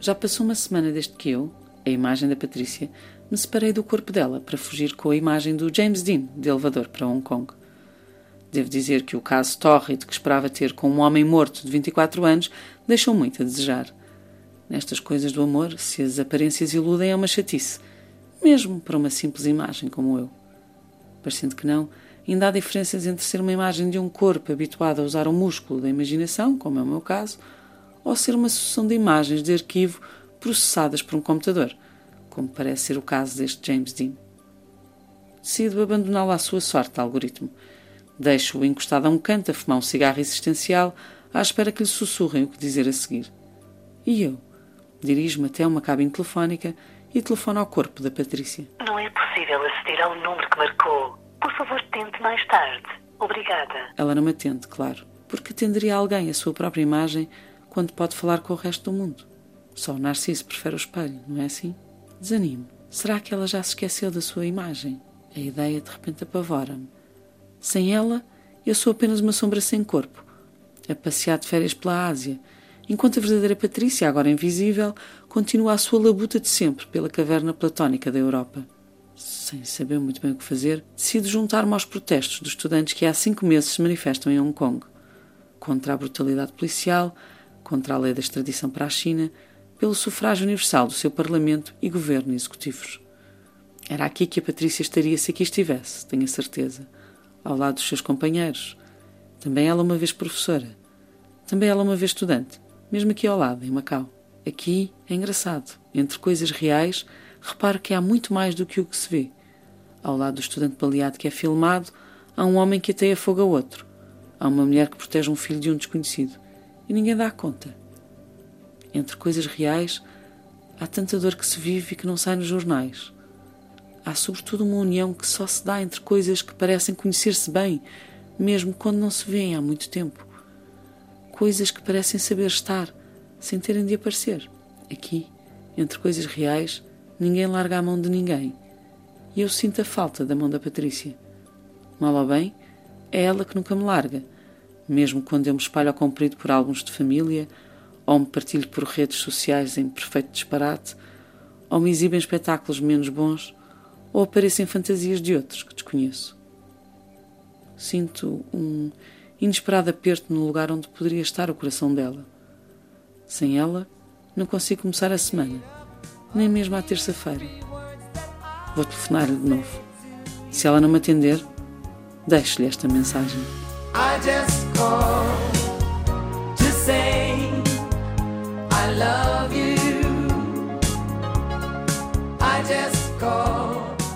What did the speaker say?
Já passou uma semana desde que eu, a imagem da Patrícia, me separei do corpo dela para fugir com a imagem do James Dean de elevador para Hong Kong. Devo dizer que o caso tórrido que esperava ter com um homem morto de 24 anos deixou muito a desejar. Nestas coisas do amor, se as aparências iludem, é uma chatice, mesmo para uma simples imagem como eu. Parecendo que não, ainda há diferenças entre ser uma imagem de um corpo habituado a usar o músculo da imaginação, como é o meu caso, ou ser uma sucessão de imagens de arquivo processadas por um computador, como parece ser o caso deste James Dean. Decido abandoná-lo à sua sorte, algoritmo. Deixo-o encostado a um canto a fumar um cigarro existencial, à espera que lhe sussurrem o que dizer a seguir. E eu? Dirijo-me até uma cabine telefónica e telefono ao corpo da Patrícia. Não é possível aceder ao número que marcou. Por favor, tente mais tarde. Obrigada. Ela não me atende, claro, porque atenderia alguém a sua própria imagem quando pode falar com o resto do mundo. Só o Narciso prefere o espelho, não é assim? Desanimo. Será que ela já se esqueceu da sua imagem? A ideia de repente apavora-me. Sem ela, eu sou apenas uma sombra sem corpo, a passear de férias pela Ásia, enquanto a verdadeira Patrícia, agora invisível, continua a sua labuta de sempre pela caverna platónica da Europa. Sem saber muito bem o que fazer, decido juntar-me aos protestos dos estudantes que há cinco meses se manifestam em Hong Kong. Contra a brutalidade policial, contra a lei da extradição para a China, pelo sufrágio universal do seu Parlamento e governo executivos. Era aqui que a Patrícia estaria se aqui estivesse, tenho a certeza, ao lado dos seus companheiros. Também ela uma vez professora. Também ela uma vez estudante, mesmo aqui ao lado, em Macau. Aqui é engraçado. Entre coisas reais, reparo que há muito mais do que o que se vê. Ao lado do estudante baleado que é filmado, há um homem que ateia fogo a outro. Há uma mulher que protege um filho de um desconhecido. E ninguém dá conta. Entre coisas reais, há tanta dor que se vive e que não sai nos jornais. Há sobretudo uma união que só se dá entre coisas que parecem conhecer-se bem, mesmo quando não se vêem há muito tempo. Coisas que parecem saber estar, sem terem de aparecer. Aqui, entre coisas reais, ninguém larga a mão de ninguém. E eu sinto a falta da mão da Patrícia. Mal ou bem, é ela que nunca me larga, mesmo quando eu me espalho ao comprido por álbuns de família, ou me partilho por redes sociais em perfeito disparate, ou me exibo em espetáculos menos bons, ou apareço em fantasias de outros que desconheço. Sinto um inesperado aperto no lugar onde poderia estar o coração dela. Sem ela, não consigo começar a semana, nem mesmo à terça-feira. Vou telefonar-lhe de novo. Se ela não me atender, deixo-lhe esta mensagem. I just called to say I love you. I just called.